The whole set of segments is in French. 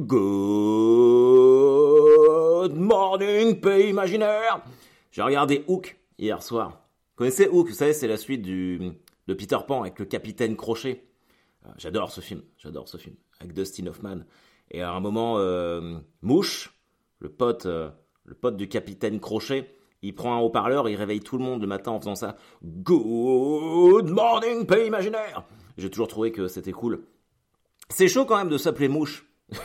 Good morning, pays imaginaire. J'ai regardé Hook hier soir. Vous connaissez Hook Vous savez, c'est la suite de Peter Pan avec le capitaine Crochet. Euh, J'adore ce film, j'adore ce film, avec Dustin Hoffman. Et à un moment, euh, Mouche, le pote, euh, le pote du capitaine Crochet, il prend un haut-parleur, il réveille tout le monde le matin en faisant ça. Good morning, pays imaginaire. J'ai toujours trouvé que c'était cool. C'est chaud quand même de s'appeler Mouche.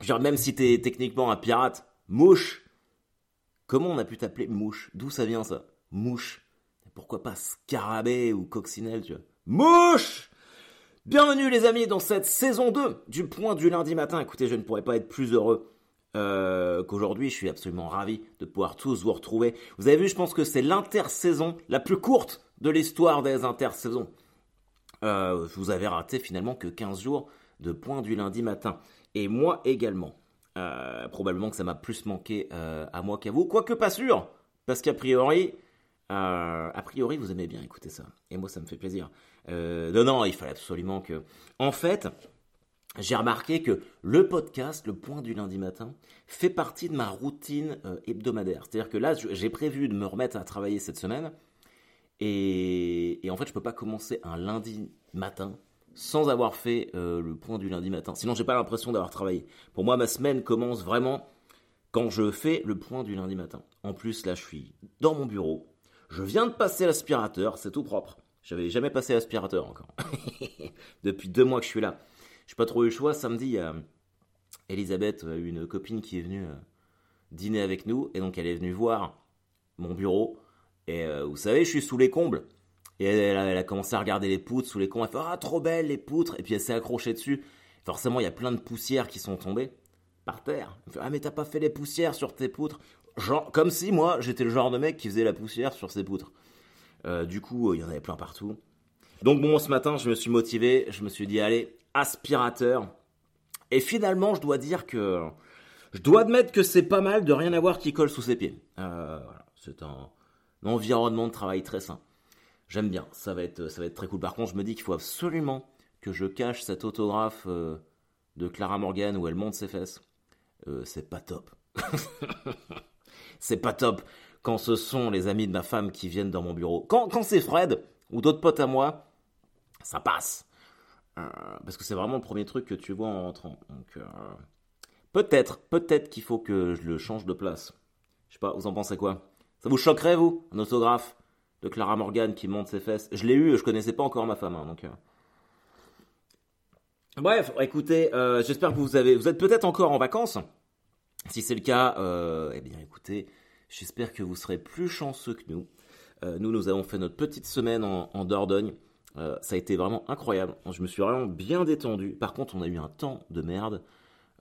Genre même si t'es techniquement un pirate, Mouche. Comment on a pu t'appeler Mouche? D'où ça vient ça? Mouche. Pourquoi pas Scarabée ou Coccinelle, tu vois? Mouche Bienvenue les amis dans cette saison 2 du point du lundi matin. Écoutez, je ne pourrais pas être plus heureux euh, qu'aujourd'hui. Je suis absolument ravi de pouvoir tous vous retrouver. Vous avez vu, je pense que c'est l'intersaison la plus courte de l'histoire des intersaisons. Euh, vous avez raté finalement que 15 jours de point du lundi matin. Et moi également. Euh, probablement que ça m'a plus manqué euh, à moi qu'à vous. Quoique pas sûr. Parce qu'a priori, a priori, vous aimez bien écouter ça. Et moi, ça me fait plaisir. Non, non, il fallait absolument que... En fait, j'ai remarqué que le podcast, le point du lundi matin, fait partie de ma routine hebdomadaire. C'est-à-dire que là, j'ai prévu de me remettre à travailler cette semaine. Et, en fait, je peux pas commencer un lundi matin sans avoir fait euh, le point du lundi matin. Sinon, j'ai pas l'impression d'avoir travaillé. Pour moi, ma semaine commence vraiment quand je fais le point du lundi matin. En plus, là, je suis dans mon bureau. Je viens de passer l'aspirateur, c'est tout propre. J'avais jamais passé l'aspirateur encore. Depuis deux mois que je suis là. J'ai pas trop eu le choix. Samedi, y a Elisabeth, euh, une copine qui est venue euh, dîner avec nous. Et donc, elle est venue voir mon bureau. Et euh, vous savez, je suis sous les combles. Et elle, elle a commencé à regarder les poutres sous les combles. Elle fait Ah, trop belles les poutres. Et puis elle s'est accrochée dessus. Forcément, il y a plein de poussières qui sont tombées par terre. Elle fait, ah, mais t'as pas fait les poussières sur tes poutres Genre, comme si moi, j'étais le genre de mec qui faisait la poussière sur ses poutres. Euh, du coup, euh, il y en avait plein partout. Donc bon, ce matin, je me suis motivé. Je me suis dit, allez, aspirateur. Et finalement, je dois dire que... Je dois admettre que c'est pas mal de rien avoir qui colle sous ses pieds. C'est un, un environnement de travail très sain. J'aime bien, ça va, être, ça va être très cool. Par contre, je me dis qu'il faut absolument que je cache cet autographe euh, de Clara Morgan où elle monte ses fesses. Euh, c'est pas top. c'est pas top quand ce sont les amis de ma femme qui viennent dans mon bureau. Quand, quand c'est Fred ou d'autres potes à moi, ça passe. Euh, parce que c'est vraiment le premier truc que tu vois en rentrant. Donc, peut-être, peut-être qu'il faut que je le change de place. Je sais pas, vous en pensez quoi? Ça vous choquerait, vous Un autographe de Clara Morgan qui monte ses fesses? Je l'ai eu, je connaissais pas encore ma femme, hein, donc... euh. Bref, écoutez, euh, j'espère que vous avez, vous êtes peut-être encore en vacances. Si c'est le cas, euh, eh bien écoutez, j'espère que vous serez plus chanceux que nous. Nous, nous avons fait notre petite semaine en, en Dordogne. Ça a été vraiment incroyable. Je me suis vraiment bien détendu. Par contre, on a eu un temps de merde,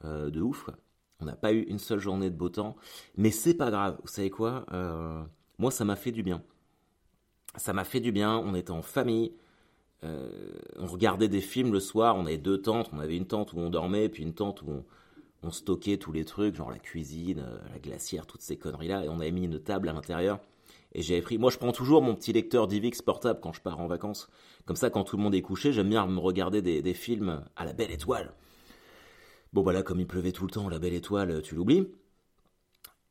de ouf. quoi. On n'a pas eu une seule journée de beau temps, mais c'est pas grave. Vous savez quoi Euh, Moi, ça m'a fait du bien. Ça m'a fait du bien. On était en famille. Euh, on regardait des films le soir. On avait deux tentes. On avait une tente où on dormait, puis une tente où on, on stockait tous les trucs, genre la cuisine, euh, la glacière, toutes ces conneries-là. Et on avait mis une table à l'intérieur. Et j'avais pris. Moi, je prends toujours mon petit lecteur DivX portable quand je pars en vacances. Comme ça, quand tout le monde est couché, j'aime bien me regarder des, des films à la belle étoile. Bon, bah là, comme il pleuvait tout le temps, la belle étoile, tu l'oublies.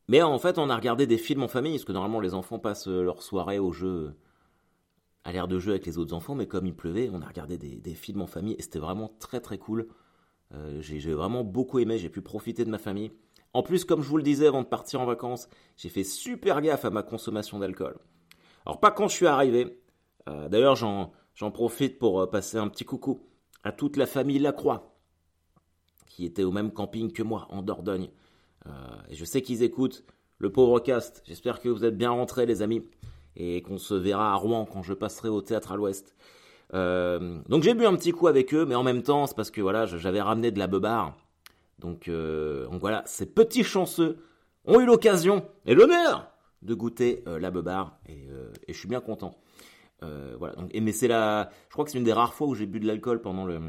Mais en fait, on a regardé des films en famille, parce que normalement, les enfants passent euh, leur soirée au jeu, à l'air de jeu avec les autres enfants, mais comme il pleuvait, on a regardé des, films en famille, et c'était vraiment très très cool. Euh, j'ai vraiment beaucoup aimé, j'ai pu profiter de ma famille. En plus, comme je vous le disais avant de partir en vacances, j'ai fait super gaffe à ma consommation d'alcool. Alors pas quand je suis arrivé. Euh, D'ailleurs, j'en profite pour euh, passer un petit coucou à toute la famille Lacroix, qui était au même camping que moi, en Dordogne. Euh, et je sais qu'ils écoutent le pauvre cast. J'espère que vous êtes bien rentrés, les amis, et qu'on se verra à Rouen quand je passerai au théâtre à l'Ouest. Euh, donc j'ai bu un petit coup avec eux, mais en même temps, c'est parce que voilà, j'avais ramené de la beubare. Donc, euh, donc voilà, ces petits chanceux ont eu l'occasion et l'honneur de goûter euh, la beubare, et, je suis bien content. Voilà. Et mais c'est la, je crois que c'est une des rares fois où j'ai bu de l'alcool pendant le,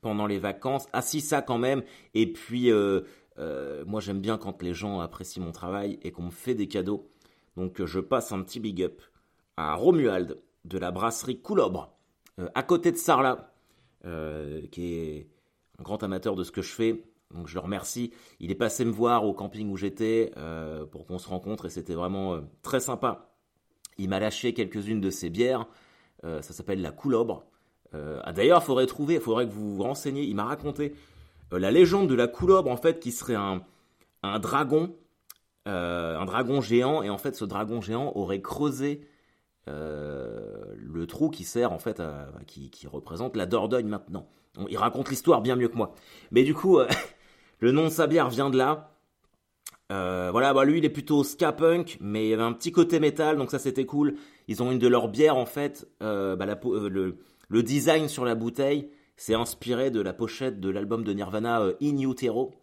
pendant les vacances. Ah si ça quand même. Et puis euh, euh, moi j'aime bien quand les gens apprécient mon travail et qu'on me fait des cadeaux. Donc je passe un petit big up à Romuald de la brasserie Coulobre, euh, à côté de Sarlat. qui est un grand amateur de ce que je fais. Donc je le remercie. Il est passé me voir au camping où j'étais pour qu'on se rencontre et c'était vraiment très sympa. Il m'a lâché quelques-unes de ses bières. ça s'appelle la Coulobre. Ah, d'ailleurs, il faudrait trouver, il faudrait que vous vous renseigniez. Il m'a raconté la légende de la Coulobre, en fait, qui serait un, dragon, un dragon géant. Et en fait, ce dragon géant aurait creusé le trou qui sert en fait à, qui, représente la Dordogne maintenant. Il raconte l'histoire bien mieux que moi. Mais du coup, euh, le nom de sa bière vient de là. Euh, voilà, bah lui il est plutôt ska punk, mais il y avait un petit côté métal, donc ça c'était cool. Ils ont une de leurs bières en fait. Euh, bah, le, design sur la bouteille s'est inspiré de la pochette de l'album de Nirvana In Utero.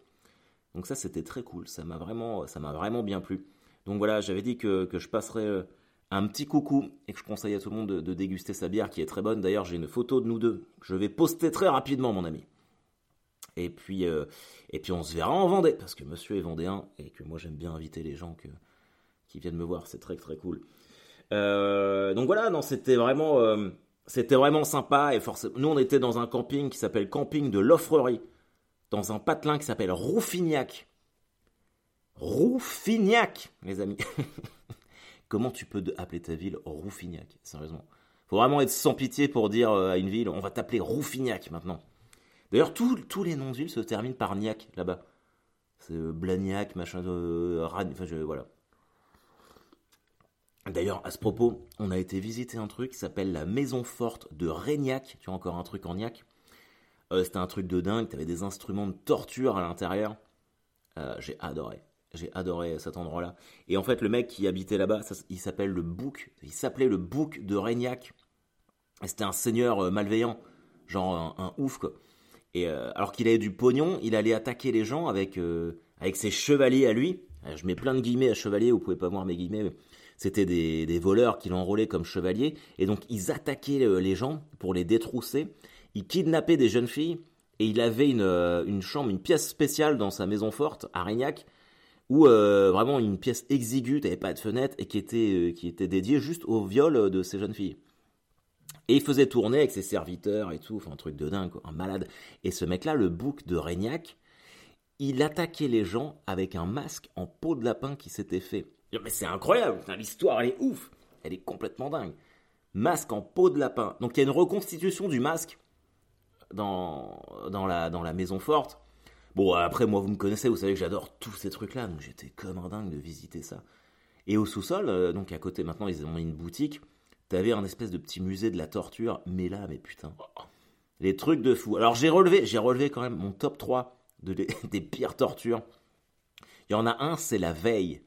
Donc ça c'était très cool, ça m'a vraiment, vraiment bien plu. Donc voilà, j'avais dit que, je passerais un petit coucou et que je conseille à tout le monde de, déguster sa bière qui est très bonne. D'ailleurs, j'ai une photo de nous deux je vais poster très rapidement, mon ami. Et puis, euh, et puis on se verra en Vendée parce que monsieur est vendéen et que moi j'aime bien inviter les gens qui viennent me voir. C'est très très cool. Euh, donc voilà, non, c'était vraiment, euh, c'était vraiment sympa et forcément, nous on était dans un camping qui s'appelle Camping de l'Offrerie, dans un patelin qui s'appelle Rouffignac. Rouffignac, les amis. Comment tu peux appeler ta ville Rouffignac Sérieusement? Faut vraiment être sans pitié pour dire euh, à une ville, on va t'appeler Rouffignac maintenant. D'ailleurs, tous les noms de villes se terminent par Niac là-bas. C'est euh, Blagnac, machin de. Euh, voilà. D'ailleurs, à ce propos, on a été visiter un truc qui s'appelle la Maison Forte de Régnac. Tu as encore un truc en Niac. C'était un truc de dingue. T'avais des instruments de torture à l'intérieur. J'ai adoré. J'ai adoré cet endroit-là. Et en fait, le mec qui habitait là-bas, il s'appelle le Bouc. Il s'appelait le Bouc de Régnac. C'était un seigneur euh, malveillant, genre un, ouf quoi. Et euh, alors qu'il avait du pognon, il allait attaquer les gens avec euh, avec ses chevaliers à lui. Je mets plein de guillemets à chevalier, vous pouvez pas voir mes guillemets. C'était des, voleurs qui l'enrôlaient comme chevalier. Et donc ils attaquaient les gens pour les détrousser. Ils kidnappaient des jeunes filles. Et il avait une, une chambre, une pièce spéciale dans sa maison forte à Régnac ou euh, vraiment une pièce exiguë, t'avais pas de fenêtre, et qui était, euh, qui était dédiée juste au viol de ces jeunes filles. Et il faisait tourner avec ses serviteurs et tout, enfin un truc de dingue, un malade. Et ce mec-là, le bouc de Régnac, il attaquait les gens avec un masque en peau de lapin qui s'était fait. Mais c'est incroyable, l'histoire elle est ouf, elle est complètement dingue. Masque en peau de lapin. Donc il y a une reconstitution du masque dans, dans, la, dans la maison forte Bon, après, moi, vous me connaissez, vous savez que j'adore tous ces trucs-là, donc j'étais comme un dingue de visiter ça. Et au sous-sol, euh, donc à côté, maintenant, ils ont mis une boutique, t'avais un espèce de petit musée de la torture, mais là, mais putain, les trucs de fou. Alors, j'ai relevé, j'ai relevé quand même mon top 3 de des pires tortures. Il y en a un, c'est la veille.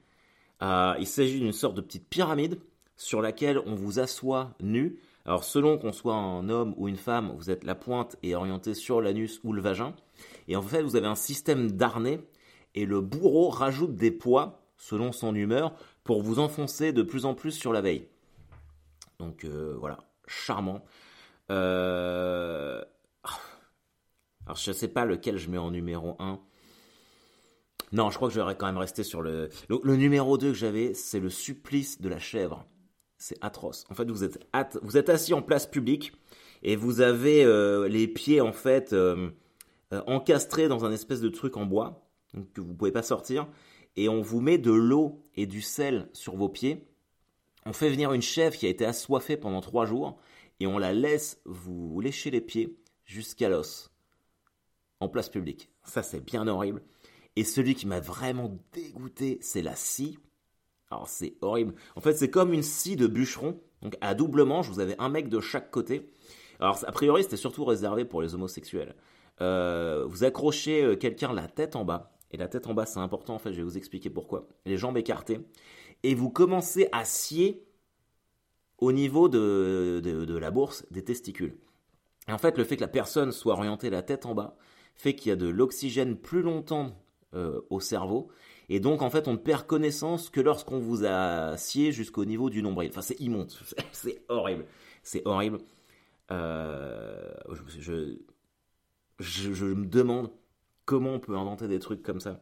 Euh, il s'agit d'une sorte de petite pyramide sur laquelle on vous assoit nu. Alors, selon qu'on soit un homme ou une femme, vous êtes la pointe et orientée sur l'anus ou le vagin. Et en fait, vous avez un système d'arnais et le bourreau rajoute des poids selon son humeur pour vous enfoncer de plus en plus sur la veille. Donc euh, voilà, charmant. Euh, alors je ne sais pas lequel je mets en numéro 1. Non, je crois que je vais quand même rester sur le... Le, numéro 2 que j'avais, c'est le supplice de la chèvre. C'est atroce. En fait, vous êtes, vous êtes assis en place publique et vous avez euh, les pieds en fait euh, encastré dans un espèce de truc en bois que vous pouvez pas sortir et on vous met de l'eau et du sel sur vos pieds. On fait venir une chèvre qui a été assoiffée pendant trois jours et on la laisse vous lécher les pieds jusqu'à l'os en place publique. Ça c'est bien horrible. Et celui qui m'a vraiment dégoûté, c'est la scie. Alors c'est horrible. En fait, c'est comme une scie de bûcheron. Donc à double manche, vous avez un mec de chaque côté. Alors a priori, c'était surtout réservé pour les homosexuels. Euh, vous accrochez euh, quelqu'un la tête en bas. Et la tête en bas, c'est important, en fait, je vais vous expliquer pourquoi. Les jambes écartées. Et vous commencez à scier au niveau de, de, la bourse des testicules. Et en fait, le fait que la personne soit orientée la tête en bas fait qu'il y a de l'oxygène plus longtemps euh, au cerveau. Et donc, en fait, on ne perd connaissance que lorsqu'on vous a scié jusqu'au niveau du nombril. Enfin, c'est immonde. c'est horrible. C'est horrible. je, je, me demande comment on peut inventer des trucs comme ça.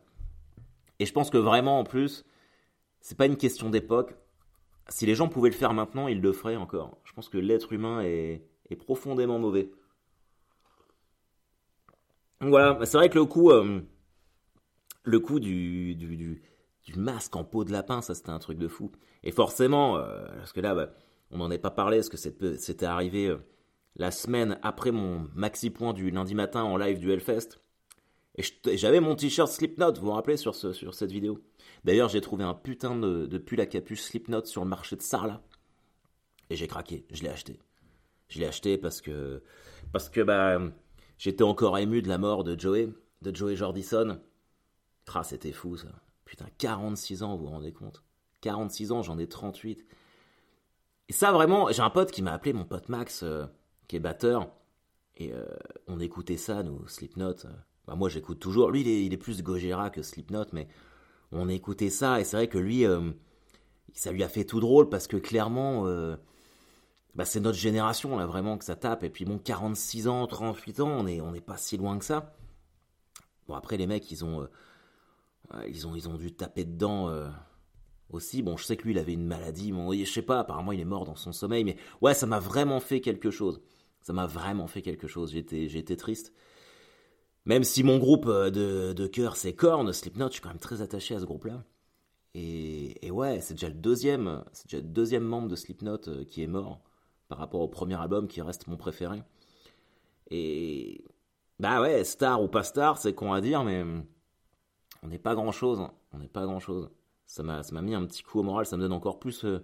Et je pense que vraiment, en plus, c'est pas une question d'époque. Si les gens pouvaient le faire maintenant, ils le feraient encore. Je pense que l'être humain est, profondément mauvais. voilà, c'est vrai que le coup, euh, le coup du, du, masque en peau de lapin, ça c'était un truc de fou. Et forcément, euh, parce que là, bah, on n'en est pas parlé, parce que c'était arrivé euh, la semaine après mon maxi point du lundi matin en live du Hellfest. Et j'avais mon t-shirt Slipknot, vous vous rappelez, sur, ce, sur cette vidéo. D'ailleurs, j'ai trouvé un putain de, de pull à capuche Slipknot sur le marché de Sarlat. Et j'ai craqué, je l'ai acheté. Je l'ai acheté parce que, parce que bah, j'étais encore ému de la mort de Joey, de Joey Jordison. C'était fou ça. Putain, 46 ans, vous vous rendez compte 46 ans, j'en ai 38. Et ça, vraiment, j'ai un pote qui m'a appelé, mon pote Max, euh, qui est batteur. Et euh, on écoutait ça, nous, Slipknot. Bah, moi, j'écoute toujours. Lui, il est, plus Gojira que Slipknot, mais on écoutait ça. Et c'est vrai que lui, euh, ça lui a fait tout drôle parce que clairement, bah, c'est notre génération, là, vraiment, que ça tape. Et puis, bon, 46 ans, 38 ans, on n'est on est pas si loin que ça. Bon, après, les mecs, ils ont, euh, ils ont, ils ont dû taper dedans euh, aussi. Bon, je sais que lui, il avait une maladie. Bon, je sais pas, apparemment, il est mort dans son sommeil. Mais ouais, ça m'a vraiment fait quelque chose. Ça m'a vraiment fait quelque chose. J'étais, triste. Même si mon groupe euh, de, de cœur, c'est Korn, Slipknot, je suis quand même très attaché à ce groupe-là. Et, ouais, c'est déjà le deuxième, c'est déjà le deuxième membre de Slipknot qui est mort par rapport au premier album qui reste mon préféré. Et bah ouais, star ou pas star, c'est con à dire, mais on n'est pas grand chose. Hein. On n'est pas grand chose. Ça m'a, ça m'a mis un petit coup au moral. Ça me donne encore plus, euh,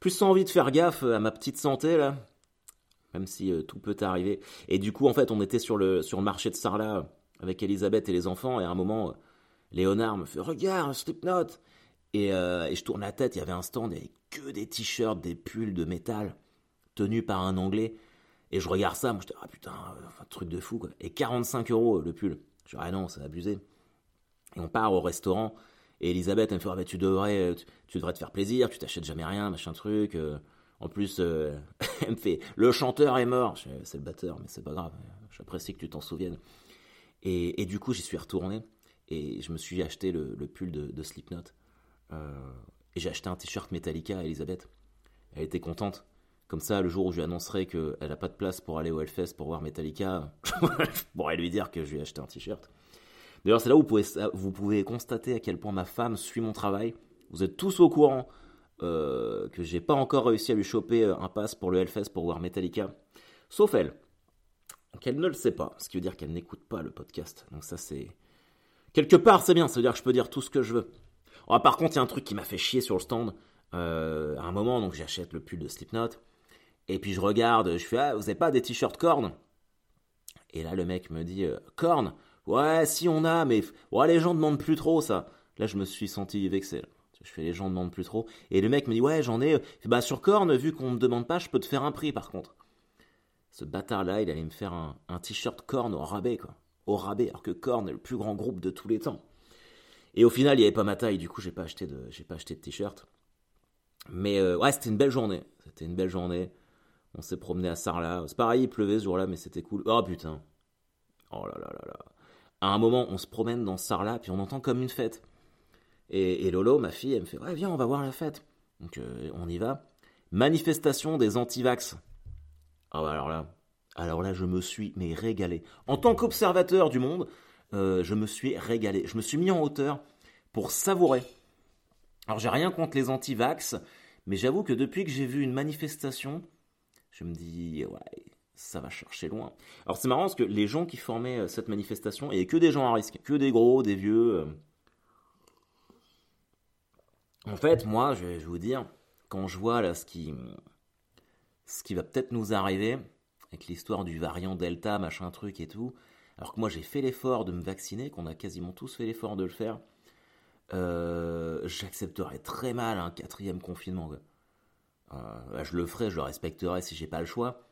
plus envie de faire gaffe à ma petite santé là. Même si euh, tout peut arriver. Et du coup, en fait, on était sur le, sur le marché de Sarlat avec Elisabeth et les enfants. Et à un moment, Léonard me fait Regarde, Slipknot et, euh, et je tourne la tête. Il y avait un stand avec que des t-shirts, des pulls de métal tenu par un Anglais. Et je regarde ça, moi je dis, ah putain, un truc de fou quoi. Et 45 euros le pull. Je dis, ah non, c'est abusé. Et on part au restaurant. Et Elisabeth, elle me fait, ah, bah, tu, devrais, tu, devrais te faire plaisir, tu t'achètes jamais rien, machin truc. Euh. en plus, euh, elle me fait, le chanteur est mort. C'est le batteur, mais c'est pas grave. J'apprécie que tu t'en souviennes. Et, du coup, j'y suis retourné. Et je me suis acheté le, pull de, Slipknot. Euh, et j'ai acheté un t-shirt Metallica à Elisabeth. Elle était contente. Comme ça, le jour où je lui annoncerai qu'elle n'a pas de place pour aller au Hellfest pour voir Metallica, je pourrais lui dire que je lui ai acheté un t-shirt. D'ailleurs, c'est là où vous pouvez, constater à quel point ma femme suit mon travail. Vous êtes tous au courant euh, que j'ai pas encore réussi à lui choper euh, un pass pour le Hellfest pour voir Metallica. Sauf elle. qu'elle ne le sait pas. Ce qui veut dire qu'elle n'écoute pas le podcast. Donc ça, c'est... Quelque part, c'est bien. Ça veut dire que je peux dire tout ce que je veux. Oh, par contre, il y a un truc qui m'a fait chier sur le stand. Euh, à un moment, donc j'achète le pull de Slipknot. Et puis je regarde, je fais, ah, vous avez pas des t-shirts corn? Et là, le mec me dit, euh, Ouais, si on a, mais ouais, les gens demandent plus trop ça. Là, je me suis senti vexé. Je fais les gens demandent plus trop. Et le mec me dit ouais, j'en ai. Bah sur Korn, vu qu'on me demande pas, je peux te faire un prix par contre. Ce bâtard-là, il allait me faire un, t-shirt Korn au rabais quoi, au rabais, alors que Korn est le plus grand groupe de tous les temps. Et au final, il n'y avait pas ma taille, du coup, j'ai pas acheté de, j'ai pas acheté de t-shirt. Mais euh, ouais, c'était une belle journée. C'était une belle journée. On s'est promené à Sarlat. C'est pareil, il pleuvait ce jour-là, mais c'était cool. Oh putain. Oh là là là là à un moment, on se promène dans Sarlat, puis on entend comme une fête. Et, Lolo, ma fille, elle me fait Ouais, viens, on va voir la fête. Donc euh, on y va. Manifestation des antivax. Ah bah alors là, alors là, je me suis mais régalé. En tant qu'observateur du monde, euh, je me suis régalé. Je me suis mis en hauteur pour savourer. Alors j'ai rien contre les antivax, mais j'avoue que depuis que j'ai vu une manifestation, je me dis ça va chercher loin. Alors c'est marrant parce que les gens qui formaient euh, cette manifestation, et que des gens à risque, que des gros, des vieux. Euh. En fait, moi, je vais vous dire, quand je vois là ce qui, ce qui va peut-être nous arriver, avec l'histoire du variant Delta, machin truc et tout, alors que moi j'ai fait l'effort de me vacciner, qu'on a quasiment tous fait l'effort de le faire, euh, j'accepterais très mal un quatrième confinement. je le ferai, je le respecterai si j'ai pas le choix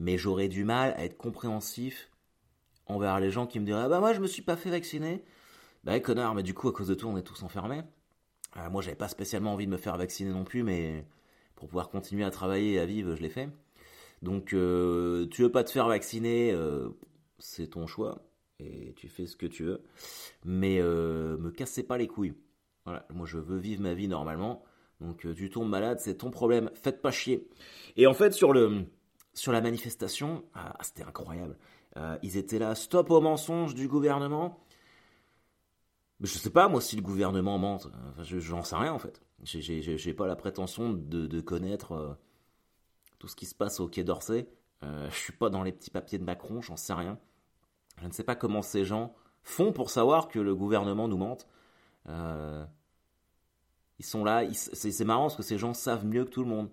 mais j'aurais du mal à être compréhensif envers les gens qui me diraient ah bah moi je me suis pas fait vacciner. Bah connard, mais du coup à cause de tout on est tous enfermés. Euh, moi j'avais pas spécialement envie de me faire vacciner non plus, mais pour pouvoir continuer à travailler et à vivre, je l'ai fait. Donc euh, tu veux pas te faire vacciner, euh, c'est ton choix et tu fais ce que tu veux, mais me cassez pas les couilles. Voilà, moi je veux vivre ma vie normalement. Donc tu tombes malade, c'est ton problème. Faites pas chier. Et en fait sur le sur la manifestation, ah, c'était incroyable. Euh, ils étaient là, stop aux mensonges du gouvernement. Mais je sais pas, moi, si le gouvernement mente. Je j'en sais rien, en fait. J'ai pas la prétention de, de connaître euh, tout ce qui se passe au Quai d'Orsay. Euh, je suis pas dans les petits papiers de Macron, j'en sais rien. Je ne sais pas comment ces gens font pour savoir que le gouvernement nous mente. Euh, ils sont là, c'est marrant parce que ces gens savent mieux que tout le monde.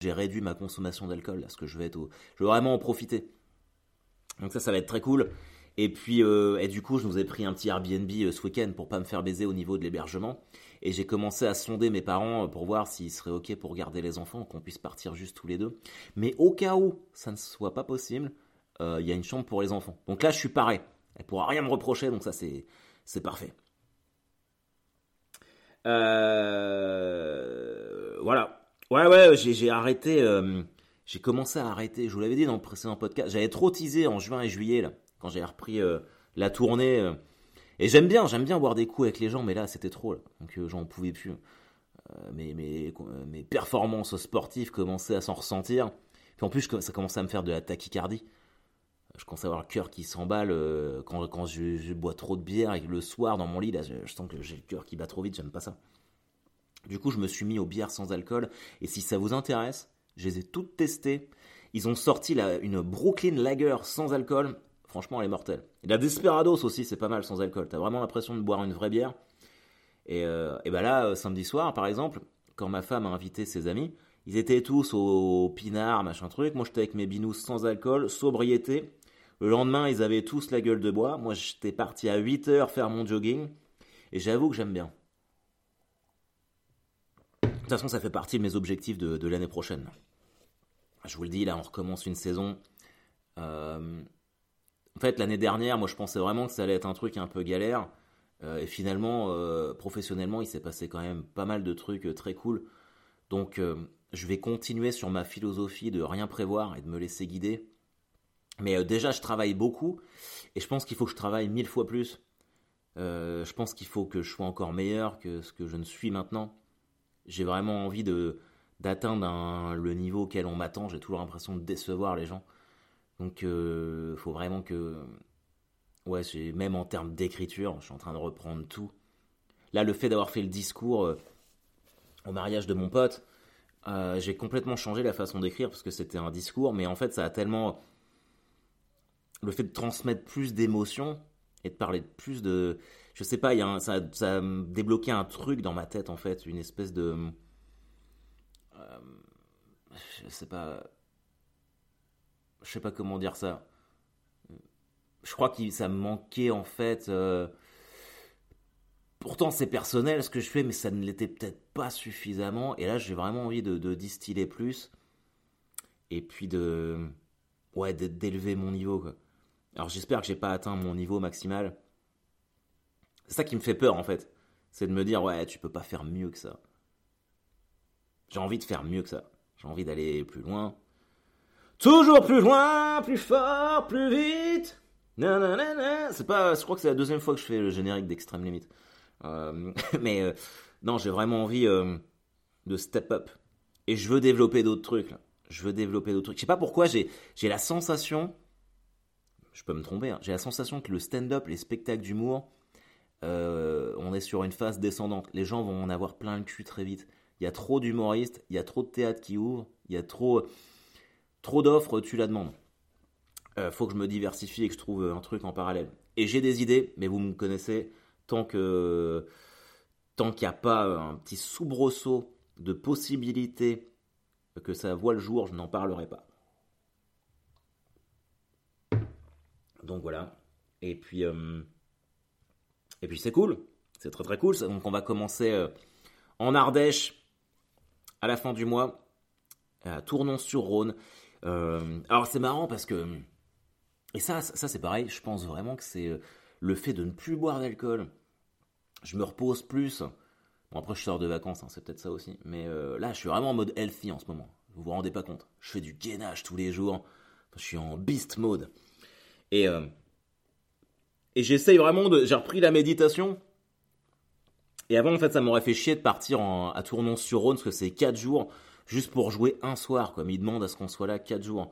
J'ai réduit ma consommation d'alcool, parce que je vais être je vais vraiment en profiter. Donc ça, ça va être très cool. Et puis, euh, et du coup, je nous ai pris un petit Airbnb euh, ce week-end pour pas me faire baiser au niveau de l'hébergement. Et j'ai commencé à sonder mes parents euh, pour voir s'ils seraient ok pour garder les enfants, qu'on puisse partir juste tous les deux. Mais au cas où ça ne soit pas possible, il y a une chambre pour les enfants. Donc là, je suis pareil. Elle pourra rien me reprocher, donc ça, c'est, c'est parfait. voilà. Ouais, ouais, j'ai, arrêté. j'ai commencé à arrêter. Je vous l'avais dit dans le précédent podcast. J'avais trop teasé en juin et juillet là quand j'ai repris euh, la tournée. Euh. et j'aime bien, j'aime bien boire des coups avec les gens, mais là c'était trop, donc euh, j'en pouvais plus. mes, mes, performances sportives commençaient à s'en ressentir. Puis en plus, ça commençait à me faire de la tachycardie. Je commençais à avoir le cœur qui s'emballe quand, quand je, bois trop de bière et le soir dans mon lit, là, je, je sens que j'ai le cœur qui bat trop vite, j'aime pas ça. Du coup, je me suis mis aux bières sans alcool. Et si ça vous intéresse, je les ai toutes testées. Ils ont sorti une Brooklyn Lager sans alcool. Franchement, elle est mortelle. Et la Desperados aussi, c'est pas mal sans alcool. T'as vraiment l'impression de boire une vraie bière. Et, euh, ben là, euh, samedi soir, par exemple, quand ma femme a invité ses amis, ils étaient tous au, pinard, machin truc. Moi, j'étais avec mes binous sans alcool, sobriété. Le lendemain, ils avaient tous la gueule de bois. Moi, j'étais parti à 8 heures faire mon jogging. Et j'avoue que j'aime bien. De toute façon, ça fait partie de mes objectifs de, l'année prochaine. Je vous le dis, là, on recommence une saison. Euh, en fait, l'année dernière, moi, je pensais vraiment que ça allait être un truc un peu galère. Euh, et finalement, euh, professionnellement, il s'est passé quand même pas mal de trucs très cool. Donc, je vais continuer sur ma philosophie de rien prévoir et de me laisser guider. Mais déjà, je travaille beaucoup et je pense qu'il faut que je travaille mille fois plus. je pense qu'il faut que je sois encore meilleur que ce que je ne suis maintenant. J'ai vraiment envie de d'atteindre le niveau auquel on m'attend. J'ai toujours l'impression de décevoir les gens. Donc, euh, faut vraiment que. Ouais, même en termes d'écriture, je suis en train de reprendre tout. Là, le fait d'avoir fait le discours euh, au mariage de mon pote, euh, j'ai complètement changé la façon d'écrire parce que c'était un discours, mais en fait, ça a tellement. Le fait de transmettre plus d'émotions et de parler de plus de. Je sais pas, y a ça, ça, a débloqué un truc dans ma tête, en fait, une espèce de. je sais pas je sais pas comment dire ça. Je crois que ça me manquait en fait. Euh, pourtant c'est personnel ce que je fais, mais ça ne l'était peut-être pas suffisamment. Et là j'ai vraiment envie de, distiller plus. Et puis de. Ouais, d'élever mon niveau. Alors j'espère que j'ai pas atteint mon niveau maximal. C'est ça qui me fait peur en fait. C'est de me dire, ouais, tu peux pas faire mieux que ça. J'ai envie de faire mieux que ça. J'ai envie d'aller plus loin. Toujours plus loin, plus fort, plus vite. C'est pas, je crois que c'est la deuxième fois que je fais le générique d'Extreme Limit. Euh, mais euh, non, j'ai vraiment envie euh, de step up. Et je veux développer d'autres trucs. Je veux développer d'autres trucs. Je sais pas pourquoi j'ai j'ai la sensation, je peux me tromper, hein, j'ai la sensation que le stand-up, les spectacles d'humour, on est sur une phase descendante. Les gens vont en avoir plein le cul très vite. Il y a trop d'humoristes, il y a trop de théâtre qui ouvre, il y a trop Trop d'offres, tu la demandes. Euh, faut que je me diversifie et que je trouve un truc en parallèle. Et j'ai des idées, mais vous me connaissez, tant que tant qu'il n'y a pas un petit soubresaut de possibilités que ça voit le jour, je n'en parlerai pas. Donc voilà. Et puis euh, et puis c'est cool, c'est très très cool. Donc on va commencer euh, en Ardèche à la fin du mois, à Tournon-sur-Rhône. Euh, alors c'est marrant parce que et ça, ça c'est pareil. Je pense vraiment que c'est euh, le fait de ne plus boire d'alcool. Je me repose plus. Bon après je sors de vacances, hein, c'est peut-être ça aussi. Mais là je suis vraiment en mode healthy en ce moment. Vous vous rendez pas compte. Je fais du gainage tous les jours. Je suis en beast mode. Et et j'essaye vraiment de. J'ai repris la méditation. Et avant en fait ça m'aurait fait chier de partir à Tournon-sur-Rhône parce que c'est 4 jours juste pour jouer un soir, quoi. Mais il demande à ce qu'on soit là 4 jours.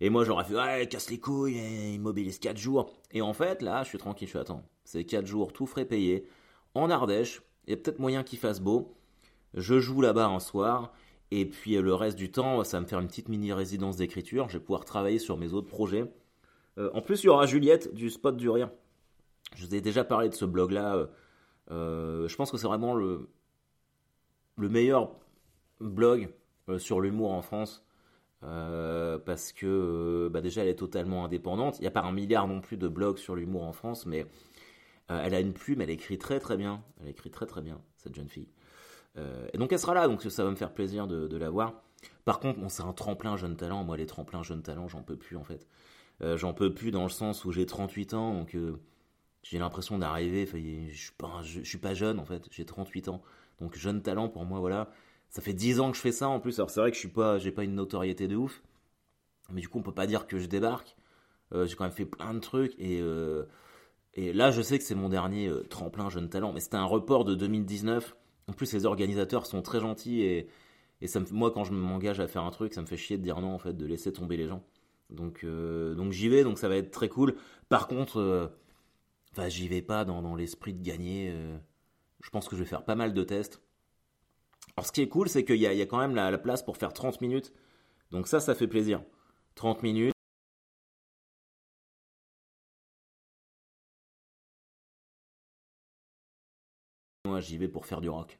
Et moi, j'aurais fait, ouais, casse les couilles, et immobilise 4 jours. Et en fait, là, je suis tranquille, je suis attends. C'est 4 jours, tout frais payé, en Ardèche. Il y a peut-être moyen qu'il fasse beau. Je joue là-bas un soir. Et puis le reste du temps, ça va me faire une petite mini résidence d'écriture. Je vais pouvoir travailler sur mes autres projets. Euh, en plus, il y aura Juliette du Spot du Rire. Je vous ai déjà parlé de ce blog-là. Euh, euh, je pense que c'est vraiment le, le meilleur blog sur l'humour en France. parce que bah déjà elle est totalement indépendante. Il n'y a pas un milliard non plus de blogs sur l'humour en France, mais elle a une plume, elle écrit très très bien. Elle écrit très très bien, cette jeune fille. et donc elle sera là, donc ça va me faire plaisir de, la voir. Par contre, c'est un tremplin jeune talent. Moi, les tremplins jeune talent, j'en peux plus en fait. j'en peux plus dans le sens où j'ai 38 ans, donc j'ai l'impression d'arriver. Je suis je, suis pas jeune en fait. J'ai 38 ans, donc jeune talent pour moi, voilà. Ça fait 10 ans que je fais ça en plus. Alors c'est vrai que je suis pas, pas une notoriété de ouf, mais du coup on peut pas dire que je débarque. Euh, j'ai quand même fait plein de trucs et euh, et là je sais que c'est mon dernier euh, tremplin jeune talent, mais c'était un report de 2019. En plus les organisateurs sont très gentils et et ça moi quand je m'engage à faire un truc, ça me fait chier de dire non en fait, de laisser tomber les gens. Donc donc j'y vais, donc ça va être très cool. Par contre Enfin, j'y vais pas dans, l'esprit de gagner. Euh. je pense que je vais faire pas mal de tests. Alors, ce qui est cool, c'est qu'il y, a, quand même la, place pour faire 30 minutes. Donc, ça, ça fait plaisir. 30 minutes. Moi, j'y vais pour faire du rock.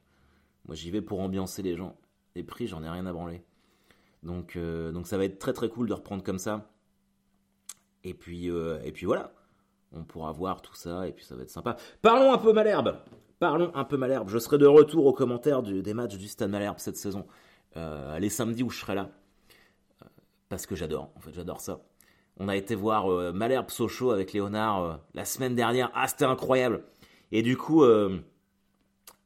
Moi, j'y vais pour ambiancer les gens. Les prix, j'en ai rien à branler. Donc, euh, donc ça va être très très cool de reprendre comme ça. Et puis, euh, et puis voilà on pourra voir tout ça et puis ça va être sympa. Parlons un peu Malherbe. Parlons un peu Malherbe. Je serai de retour aux commentaires des matchs du Stade Malherbe cette saison. Euh, les samedis où je serai là. Euh, parce que j'adore, en fait, j'adore ça. On a été voir euh, Malherbe Sochaux avec Léonard la semaine dernière. Ah, c'était incroyable. Et du coup,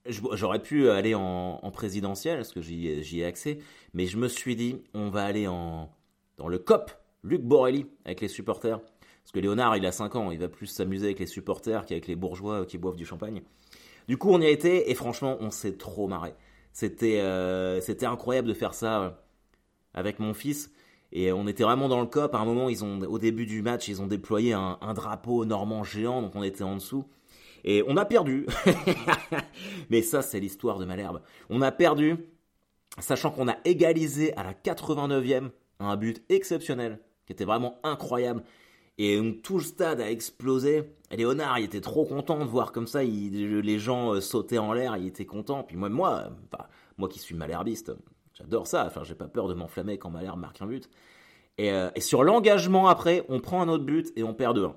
j'aurais pu aller en, en présidentiel parce que j'y ai accès. Mais je me suis dit, on va aller en, dans le COP, Luc Borelli, avec les supporters. Parce que Léonard, il a 5 ans, il va plus s'amuser avec les supporters qu'avec les bourgeois qui boivent du champagne. Du coup, on y a été et franchement, on s'est trop marré. C'était euh, incroyable de faire ça euh, avec mon fils. Et on était vraiment dans le cop. À un moment, ils ont, au début du match, ils ont déployé un, drapeau normand géant, donc on était en dessous. Et on a perdu. Mais ça, c'est l'histoire de Malherbe. On a perdu, sachant qu'on a égalisé à la 89e un but exceptionnel, qui était vraiment incroyable. Et tout le stade a explosé. Et Léonard, il était trop content de voir comme ça, les gens euh, sautaient en l'air, il était content. Puis moi, moi, moi qui suis malherbiste, j'adore ça. Enfin, j'ai pas peur de m'enflammer quand Malherbe marque un but. Et, euh, sur l'engagement après, on prend un autre but et on perd deux.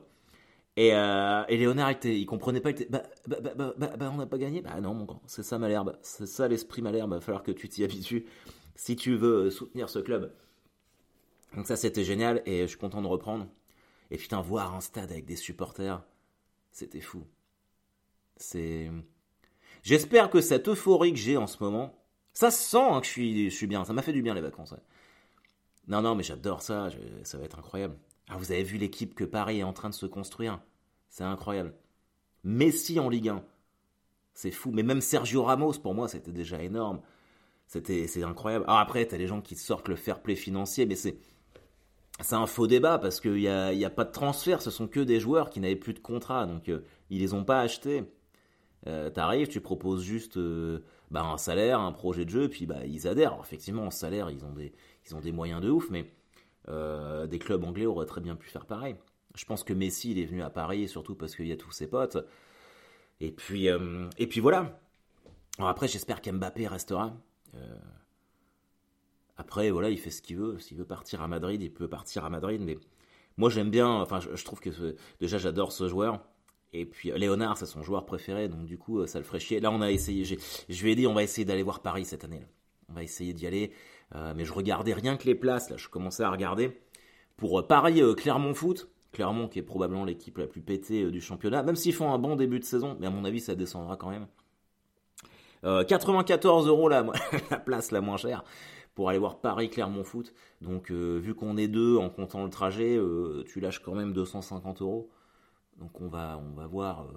Et, euh, et Léonard, il, comprenait pas. Il était, bah, bah, bah, bah, on n'a pas gagné. Bah non, mon grand, c'est ça Malherbe. C'est ça l'esprit Malherbe. Va falloir que tu t'y habitues si tu veux soutenir ce club. Donc ça, c'était génial et je suis content de reprendre. Et putain, voir un stade avec des supporters, c'était fou. C'est. J'espère que cette euphorie que j'ai en ce moment, ça sent hein, que je suis, je suis bien. Ça m'a fait du bien les vacances. Non, non, mais j'adore ça. Ça va être incroyable. Ah, vous avez vu l'équipe que Paris est en train de se construire? C'est incroyable. Messi en Ligue 1. C'est fou. Mais même Sergio Ramos, pour moi, c'était déjà énorme. C'était, c'est incroyable. Alors après, t'as les gens qui sortent le fair play financier, mais c'est, c'est un faux débat parce qu'il n'y a, y a pas de transfert, ce sont que des joueurs qui n'avaient plus de contrat, donc euh, ils les ont pas achetés. Euh, T'arrives, tu proposes juste euh, bah, un salaire, un projet de jeu, puis bah, ils adhèrent. Effectivement, en salaire, ils ont, des, moyens de ouf, mais euh, des clubs anglais auraient très bien pu faire pareil. Je pense que Messi, il est venu à Paris, surtout parce qu'il y a tous ses potes. Et puis, puis voilà. Après, j'espère qu'Mbappé restera. Après, voilà, il fait ce qu'il veut. S'il veut partir à Madrid, il peut partir à Madrid. Mais moi, j'aime bien. Enfin, je, trouve que déjà, j'adore ce joueur. Et puis, Léonard, c'est son joueur préféré. Donc, du coup, ça le ferait chier. Là, on a essayé. Je lui ai dit, on va essayer d'aller voir Paris cette année. On va essayer d'y aller. Euh, mais je regardais rien que les places. Là, je commençais à regarder. Pour euh, Paris, euh, Clermont Foot. Clermont, qui est probablement l'équipe la plus pétée du championnat. Même s'ils font un bon début de saison. Mais à mon avis, ça descendra quand même. 94 euros la place la moins chère pour aller voir Paris-Clermont Foot. Donc, euh, vu qu'on est deux en comptant le trajet, euh, tu lâches quand même 250 euros. Donc, on va, on va voir euh,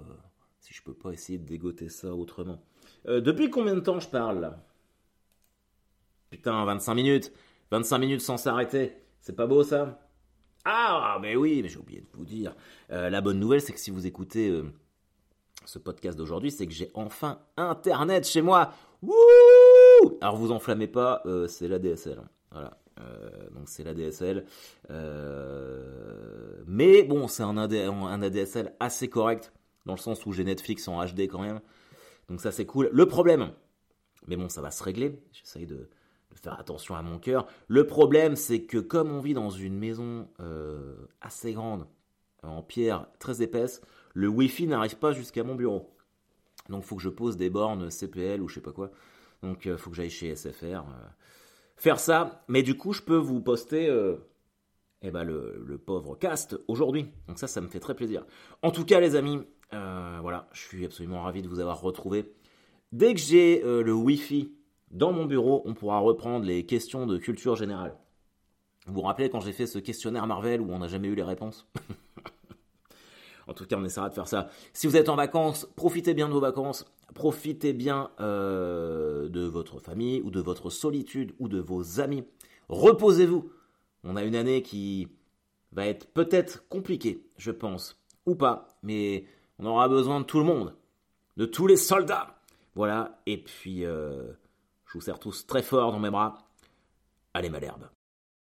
si je peux pas essayer de dégoter ça autrement. depuis combien de temps je parle? Putain, 25 minutes 25 minutes sans s'arrêter. C'est pas beau ça? Ah, mais oui, mais j'ai oublié de vous dire. la bonne nouvelle, c'est que si vous écoutez ce podcast d'aujourd'hui, c'est que j'ai enfin Internet chez moi. Wouh alors vous enflammez pas, euh, c'est la DSL. Hein. Voilà. Euh, donc c'est la DSL. Euh, mais bon, c'est un, un ADSL assez correct, dans le sens où j'ai Netflix en HD quand même. Donc ça c'est cool. Le problème, mais bon, ça va se régler. J'essaye de, de faire attention à mon cœur. Le problème, c'est que comme on vit dans une maison assez grande, en pierre très épaisse, le Wi-Fi n'arrive pas jusqu'à mon bureau. Donc, il faut que je pose des bornes CPL ou je sais pas quoi. Donc, il faut que j'aille chez SFR faire ça. Mais du coup, je peux vous poster eh ben, le, pauvre cast aujourd'hui. Donc ça, ça me fait très plaisir. En tout cas, les amis, euh, voilà, je suis absolument ravi de vous avoir retrouvé. Dès que j'ai euh, le Wi-Fi dans mon bureau, on pourra reprendre les questions de culture générale. Vous vous rappelez quand j'ai fait ce questionnaire Marvel où on n'a jamais eu les réponses? En tout cas, on essaiera de faire ça. Si vous êtes en vacances, profitez bien de vos vacances. Profitez bien euh, de votre famille ou de votre solitude ou de vos amis. Reposez-vous. On a une année qui va être peut-être compliquée, je pense, ou pas, mais on aura besoin de tout le monde, de tous les soldats. Voilà, et puis euh, je vous serre tous très fort dans mes bras. Allez, Malherbe.